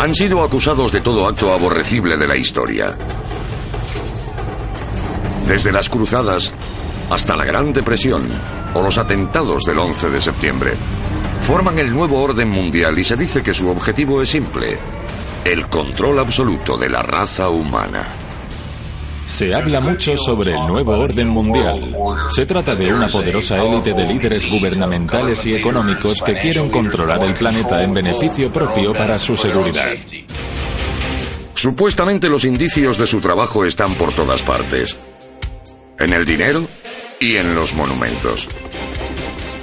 Han sido acusados de todo acto aborrecible de la historia. Desde las cruzadas hasta la Gran Depresión o los atentados del 11 de septiembre. Forman el nuevo orden mundial y se dice que su objetivo es simple, el control absoluto de la raza humana. Se habla mucho sobre el nuevo orden mundial. Se trata de una poderosa élite de líderes gubernamentales y económicos que quieren controlar el planeta en beneficio propio para su seguridad. Supuestamente los indicios de su trabajo están por todas partes. En el dinero y en los monumentos.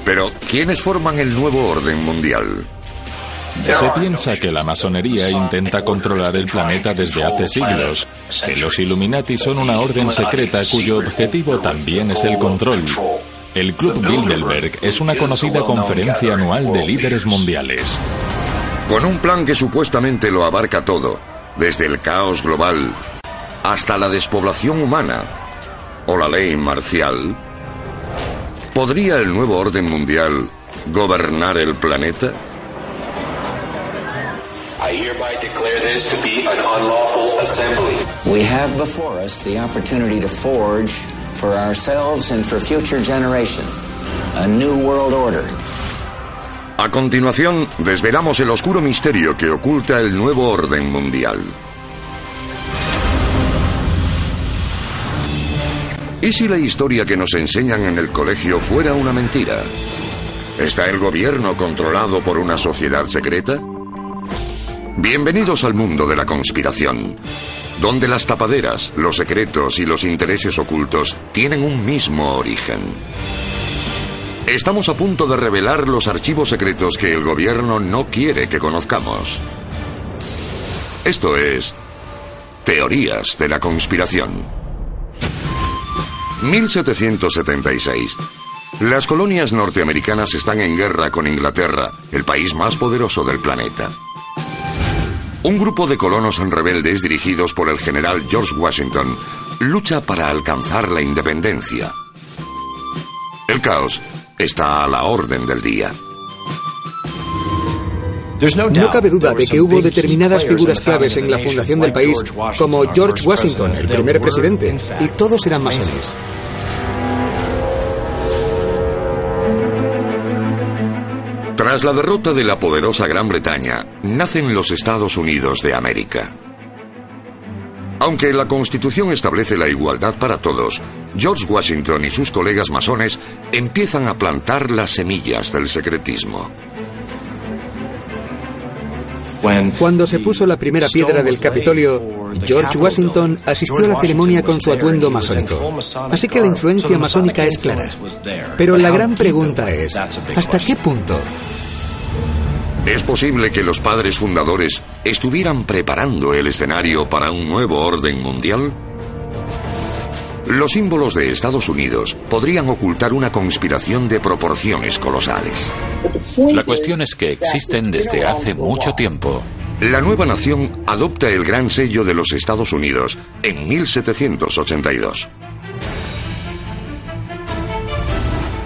Pero, ¿quiénes forman el nuevo orden mundial? Se piensa que la masonería intenta controlar el planeta desde hace siglos, que los Illuminati son una orden secreta cuyo objetivo también es el control. El Club Bilderberg es una conocida conferencia anual de líderes mundiales. Con un plan que supuestamente lo abarca todo, desde el caos global hasta la despoblación humana o la ley marcial, ¿podría el nuevo orden mundial gobernar el planeta? I hereby declare this to be an unlawful assembly. We have before us the opportunity to forge for ourselves and for future generations a new world order. A continuación, desvelamos el oscuro misterio que oculta el nuevo orden mundial. ¿Y si la historia que nos enseñan en el colegio fuera una mentira? ¿Está el gobierno controlado por una sociedad secreta? Bienvenidos al mundo de la conspiración, donde las tapaderas, los secretos y los intereses ocultos tienen un mismo origen. Estamos a punto de revelar los archivos secretos que el gobierno no quiere que conozcamos. Esto es Teorías de la Conspiración. 1776. Las colonias norteamericanas están en guerra con Inglaterra, el país más poderoso del planeta. Un grupo de colonos rebeldes dirigidos por el general George Washington lucha para alcanzar la independencia. El caos está a la orden del día. No cabe duda de que hubo determinadas figuras claves en la fundación del país, como George Washington, el primer presidente, y todos eran masones. Tras la derrota de la poderosa Gran Bretaña, nacen los Estados Unidos de América. Aunque la Constitución establece la igualdad para todos, George Washington y sus colegas masones empiezan a plantar las semillas del secretismo. Cuando se puso la primera piedra del Capitolio, George Washington asistió a la ceremonia con su atuendo masónico. Así que la influencia masónica es clara. Pero la gran pregunta es, ¿hasta qué punto? ¿Es posible que los padres fundadores estuvieran preparando el escenario para un nuevo orden mundial? Los símbolos de Estados Unidos podrían ocultar una conspiración de proporciones colosales. La cuestión es que existen desde hace mucho tiempo. La nueva nación adopta el gran sello de los Estados Unidos en 1782.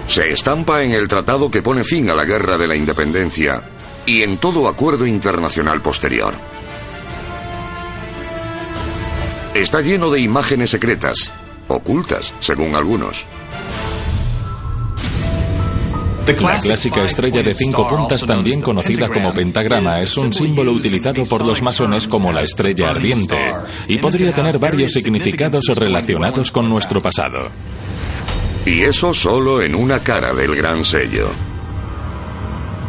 Se estampa en el tratado que pone fin a la Guerra de la Independencia y en todo acuerdo internacional posterior. Está lleno de imágenes secretas, ocultas, según algunos. La clásica estrella de cinco puntas, también conocida como pentagrama, es un símbolo utilizado por los masones como la estrella ardiente y podría tener varios significados relacionados con nuestro pasado. Y eso solo en una cara del gran sello.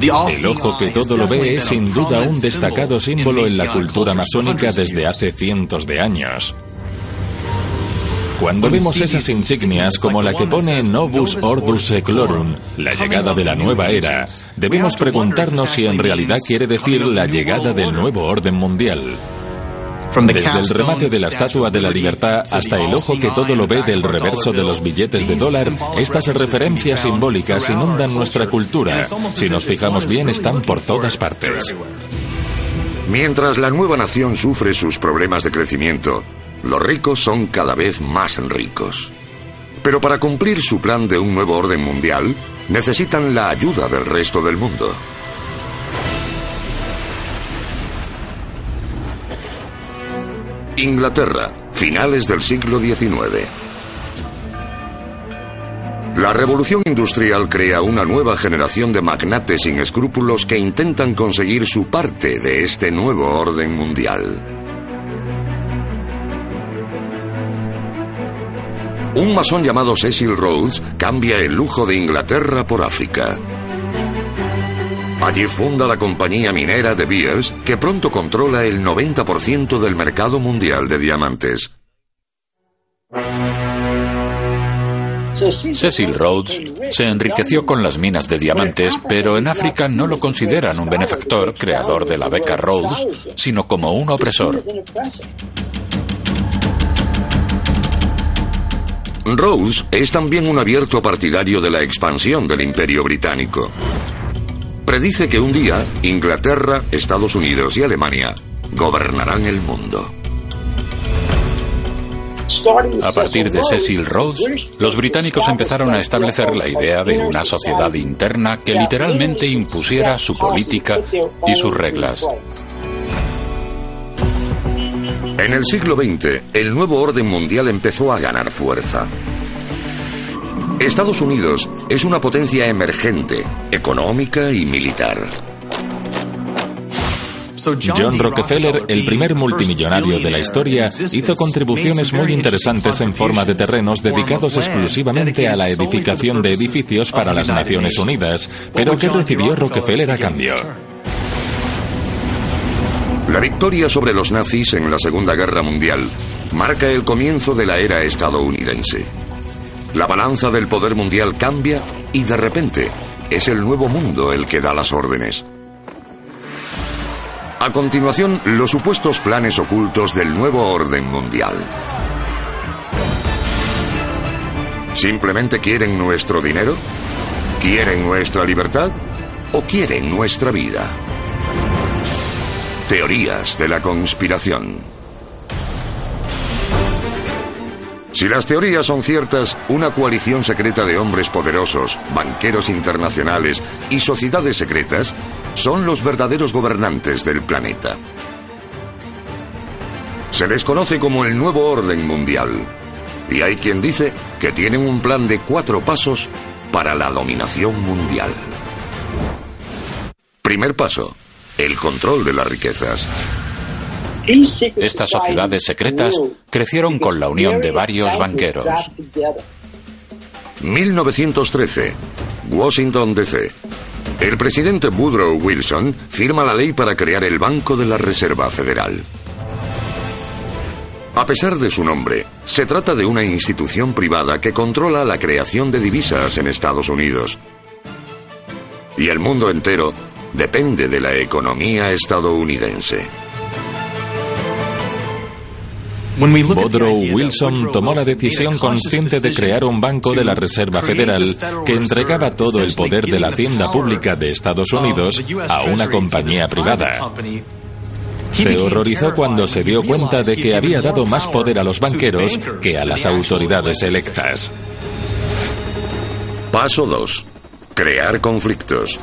El ojo que todo lo ve es sin duda un destacado símbolo en la cultura masónica desde hace cientos de años. Cuando vemos esas insignias como la que pone Novus Ordus Seclorum, la llegada de la nueva era, debemos preguntarnos si en realidad quiere decir la llegada del nuevo orden mundial. Desde el remate de la Estatua de la Libertad hasta el ojo que todo lo ve del reverso de los billetes de dólar, estas referencias simbólicas inundan nuestra cultura. Si nos fijamos bien, están por todas partes. Mientras la nueva nación sufre sus problemas de crecimiento, los ricos son cada vez más ricos. Pero para cumplir su plan de un nuevo orden mundial, necesitan la ayuda del resto del mundo. Inglaterra, finales del siglo XIX. La revolución industrial crea una nueva generación de magnates sin escrúpulos que intentan conseguir su parte de este nuevo orden mundial. Un masón llamado Cecil Rhodes cambia el lujo de Inglaterra por África. Allí funda la compañía minera de Beers, que pronto controla el 90% del mercado mundial de diamantes. Cecil Rhodes se enriqueció con las minas de diamantes, pero en África no lo consideran un benefactor, creador de la beca Rhodes, sino como un opresor. Rhodes es también un abierto partidario de la expansión del imperio británico. Predice que un día Inglaterra, Estados Unidos y Alemania gobernarán el mundo. A partir de Cecil Rhodes, los británicos empezaron a establecer la idea de una sociedad interna que literalmente impusiera su política y sus reglas. En el siglo XX, el nuevo orden mundial empezó a ganar fuerza. Estados Unidos es una potencia emergente, económica y militar. John Rockefeller, el primer multimillonario de la historia, hizo contribuciones muy interesantes en forma de terrenos dedicados exclusivamente a la edificación de edificios para las Naciones Unidas. Pero ¿qué recibió Rockefeller a cambio? La victoria sobre los nazis en la Segunda Guerra Mundial marca el comienzo de la era estadounidense. La balanza del poder mundial cambia y de repente es el nuevo mundo el que da las órdenes. A continuación, los supuestos planes ocultos del nuevo orden mundial. ¿Simplemente quieren nuestro dinero? ¿Quieren nuestra libertad? ¿O quieren nuestra vida? Teorías de la conspiración. Si las teorías son ciertas, una coalición secreta de hombres poderosos, banqueros internacionales y sociedades secretas son los verdaderos gobernantes del planeta. Se les conoce como el nuevo orden mundial. Y hay quien dice que tienen un plan de cuatro pasos para la dominación mundial. Primer paso, el control de las riquezas. Estas sociedades secretas crecieron con la unión de varios banqueros. 1913. Washington, D.C. El presidente Woodrow Wilson firma la ley para crear el Banco de la Reserva Federal. A pesar de su nombre, se trata de una institución privada que controla la creación de divisas en Estados Unidos. Y el mundo entero depende de la economía estadounidense. Woodrow Wilson tomó la decisión consciente de crear un banco de la Reserva Federal que entregaba todo el poder de la hacienda pública de Estados Unidos a una compañía privada. Se horrorizó cuando se dio cuenta de que había dado más poder a los banqueros que a las autoridades electas. Paso 2. Crear conflictos.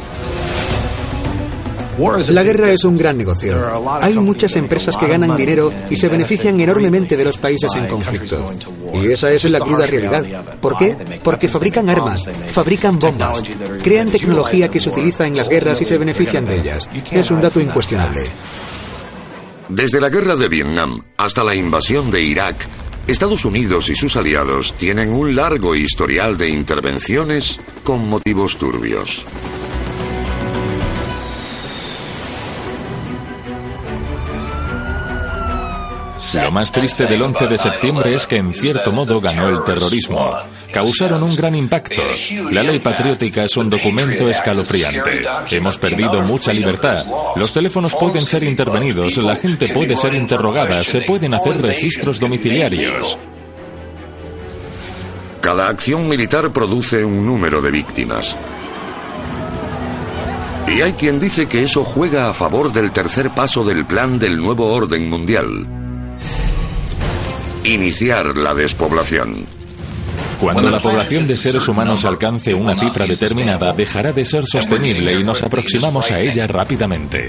La guerra es un gran negocio. Hay muchas empresas que ganan dinero y se benefician enormemente de los países en conflicto. Y esa es la cruda realidad. ¿Por qué? Porque fabrican armas, fabrican bombas, crean tecnología que se utiliza en las guerras y se benefician de ellas. Es un dato incuestionable. Desde la guerra de Vietnam hasta la invasión de Irak, Estados Unidos y sus aliados tienen un largo historial de intervenciones con motivos turbios. Lo más triste del 11 de septiembre es que en cierto modo ganó el terrorismo. Causaron un gran impacto. La ley patriótica es un documento escalofriante. Hemos perdido mucha libertad. Los teléfonos pueden ser intervenidos, la gente puede ser interrogada, se pueden hacer registros domiciliarios. Cada acción militar produce un número de víctimas. Y hay quien dice que eso juega a favor del tercer paso del plan del nuevo orden mundial. Iniciar la despoblación. Cuando la población de seres humanos alcance una cifra determinada, dejará de ser sostenible y nos aproximamos a ella rápidamente.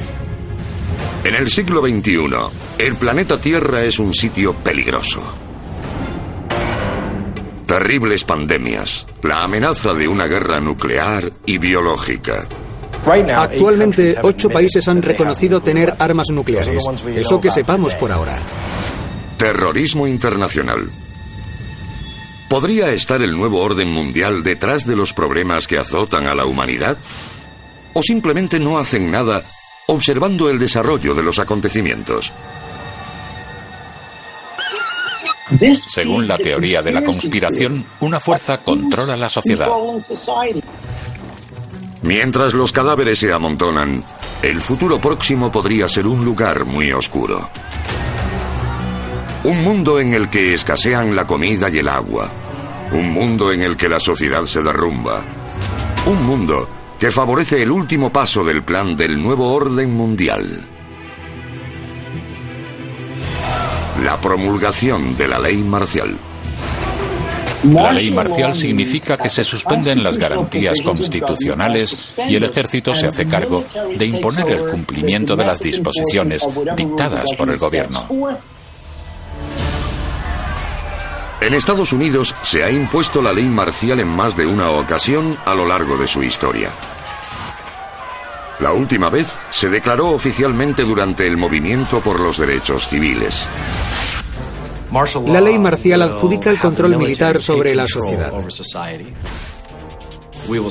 En el siglo XXI, el planeta Tierra es un sitio peligroso. Terribles pandemias, la amenaza de una guerra nuclear y biológica. Actualmente, ocho países han reconocido tener armas nucleares. Eso que sepamos por ahora. Terrorismo internacional. ¿Podría estar el nuevo orden mundial detrás de los problemas que azotan a la humanidad? ¿O simplemente no hacen nada observando el desarrollo de los acontecimientos? Según la teoría de la conspiración, una fuerza controla la sociedad. Mientras los cadáveres se amontonan, el futuro próximo podría ser un lugar muy oscuro. Un mundo en el que escasean la comida y el agua. Un mundo en el que la sociedad se derrumba. Un mundo que favorece el último paso del plan del nuevo orden mundial. La promulgación de la ley marcial. La ley marcial significa que se suspenden las garantías constitucionales y el ejército se hace cargo de imponer el cumplimiento de las disposiciones dictadas por el gobierno. En Estados Unidos se ha impuesto la ley marcial en más de una ocasión a lo largo de su historia. La última vez se declaró oficialmente durante el movimiento por los derechos civiles. La ley marcial adjudica el control militar sobre la sociedad.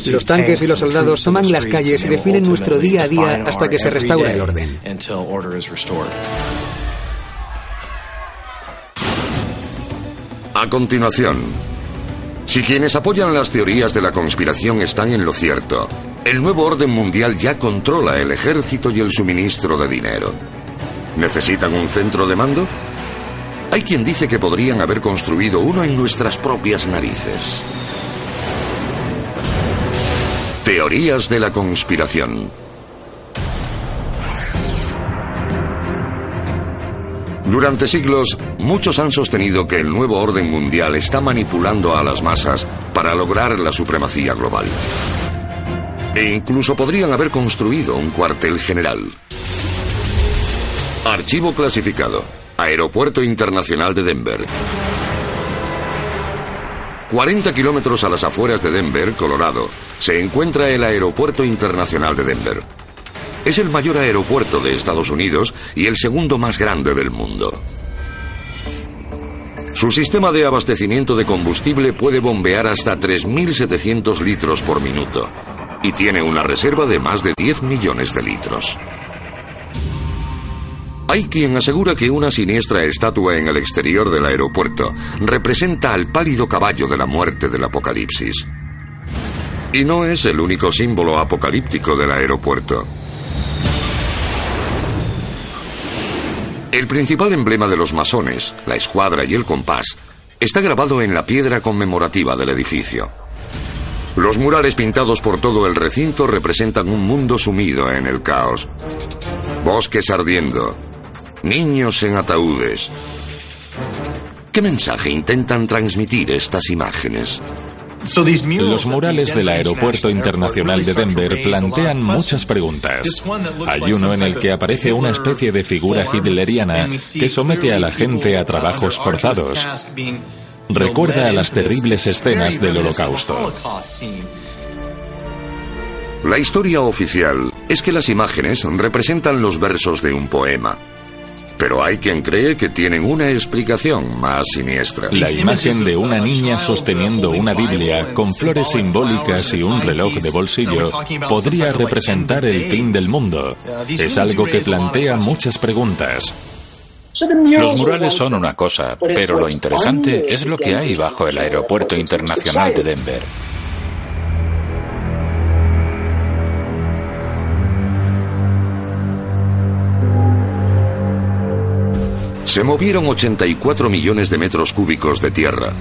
Los tanques y los soldados toman las calles y definen nuestro día a día hasta que se restaura el orden. A continuación, si quienes apoyan las teorías de la conspiración están en lo cierto, el nuevo orden mundial ya controla el ejército y el suministro de dinero. ¿Necesitan un centro de mando? Hay quien dice que podrían haber construido uno en nuestras propias narices. Teorías de la conspiración. Durante siglos, muchos han sostenido que el nuevo orden mundial está manipulando a las masas para lograr la supremacía global. E incluso podrían haber construido un cuartel general. Archivo clasificado. Aeropuerto Internacional de Denver. 40 kilómetros a las afueras de Denver, Colorado, se encuentra el Aeropuerto Internacional de Denver. Es el mayor aeropuerto de Estados Unidos y el segundo más grande del mundo. Su sistema de abastecimiento de combustible puede bombear hasta 3.700 litros por minuto y tiene una reserva de más de 10 millones de litros. Hay quien asegura que una siniestra estatua en el exterior del aeropuerto representa al pálido caballo de la muerte del apocalipsis. Y no es el único símbolo apocalíptico del aeropuerto. El principal emblema de los masones, la escuadra y el compás, está grabado en la piedra conmemorativa del edificio. Los murales pintados por todo el recinto representan un mundo sumido en el caos. Bosques ardiendo, niños en ataúdes. ¿Qué mensaje intentan transmitir estas imágenes? Los murales del Aeropuerto Internacional de Denver plantean muchas preguntas. Hay uno en el que aparece una especie de figura hitleriana que somete a la gente a trabajos forzados. Recuerda a las terribles escenas del Holocausto. La historia oficial es que las imágenes representan los versos de un poema. Pero hay quien cree que tienen una explicación más siniestra. La imagen de una niña sosteniendo una Biblia con flores simbólicas y un reloj de bolsillo podría representar el fin del mundo. Es algo que plantea muchas preguntas. Los murales son una cosa, pero lo interesante es lo que hay bajo el Aeropuerto Internacional de Denver. Se movieron 84 millones de metros cúbicos de tierra.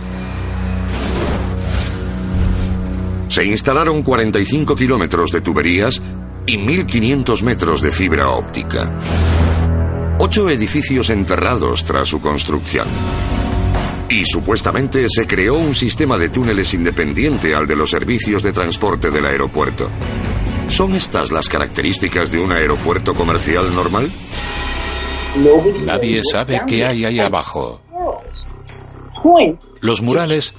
Se instalaron 45 kilómetros de tuberías y 1.500 metros de fibra óptica. Ocho edificios enterrados tras su construcción. Y supuestamente se creó un sistema de túneles independiente al de los servicios de transporte del aeropuerto. ¿Son estas las características de un aeropuerto comercial normal? Nadie sabe qué hay ahí abajo. Los murales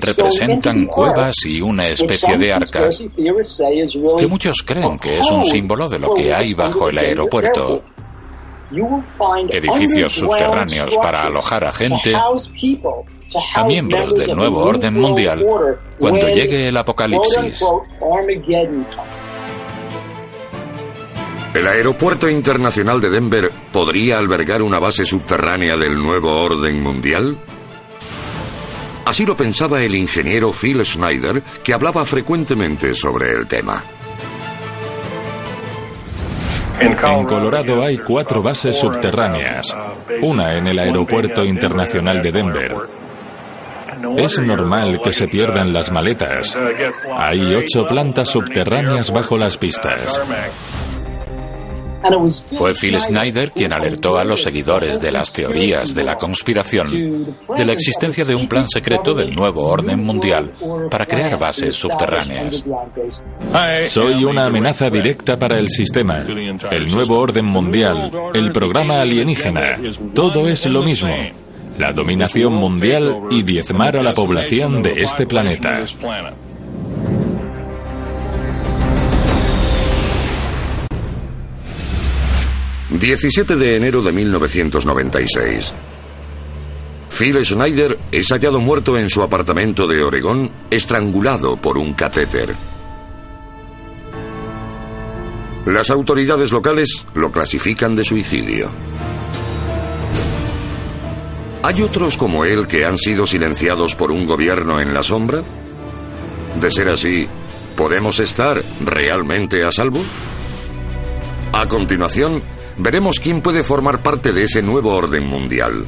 representan cuevas y una especie de arca que muchos creen que es un símbolo de lo que hay bajo el aeropuerto. Edificios subterráneos para alojar a gente, a miembros del nuevo orden mundial, cuando llegue el apocalipsis. ¿El Aeropuerto Internacional de Denver podría albergar una base subterránea del nuevo orden mundial? Así lo pensaba el ingeniero Phil Schneider, que hablaba frecuentemente sobre el tema. En Colorado hay cuatro bases subterráneas, una en el Aeropuerto Internacional de Denver. Es normal que se pierdan las maletas. Hay ocho plantas subterráneas bajo las pistas. Fue Phil Snyder quien alertó a los seguidores de las teorías de la conspiración de la existencia de un plan secreto del nuevo orden mundial para crear bases subterráneas. Soy una amenaza directa para el sistema, el nuevo orden mundial, el programa alienígena. Todo es lo mismo. La dominación mundial y diezmar a la población de este planeta. 17 de enero de 1996. Phil Schneider es hallado muerto en su apartamento de Oregón, estrangulado por un catéter. Las autoridades locales lo clasifican de suicidio. ¿Hay otros como él que han sido silenciados por un gobierno en la sombra? De ser así, ¿podemos estar realmente a salvo? A continuación, veremos quién puede formar parte de ese nuevo orden mundial.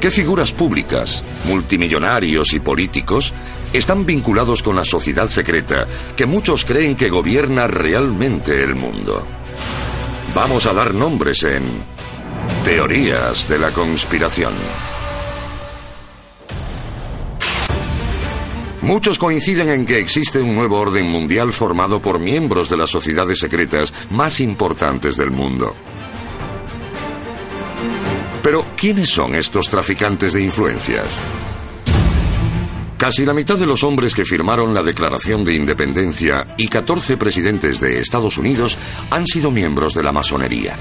¿Qué figuras públicas, multimillonarios y políticos están vinculados con la sociedad secreta que muchos creen que gobierna realmente el mundo? Vamos a dar nombres en Teorías de la Conspiración. Muchos coinciden en que existe un nuevo orden mundial formado por miembros de las sociedades secretas más importantes del mundo. Pero, ¿quiénes son estos traficantes de influencias? Casi la mitad de los hombres que firmaron la Declaración de Independencia y 14 presidentes de Estados Unidos han sido miembros de la masonería.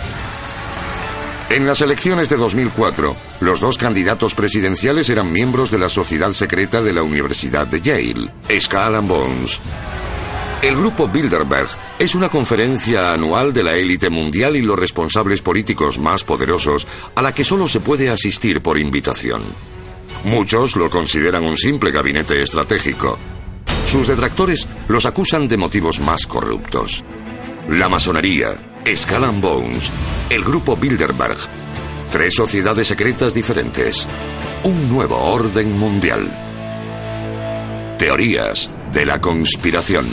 En las elecciones de 2004, los dos candidatos presidenciales eran miembros de la sociedad secreta de la Universidad de Yale, Skull and Bones. El grupo Bilderberg es una conferencia anual de la élite mundial y los responsables políticos más poderosos a la que solo se puede asistir por invitación. Muchos lo consideran un simple gabinete estratégico. Sus detractores los acusan de motivos más corruptos. La masonería, Skull Bones, el grupo Bilderberg. Tres sociedades secretas diferentes. Un nuevo orden mundial. Teorías de la conspiración.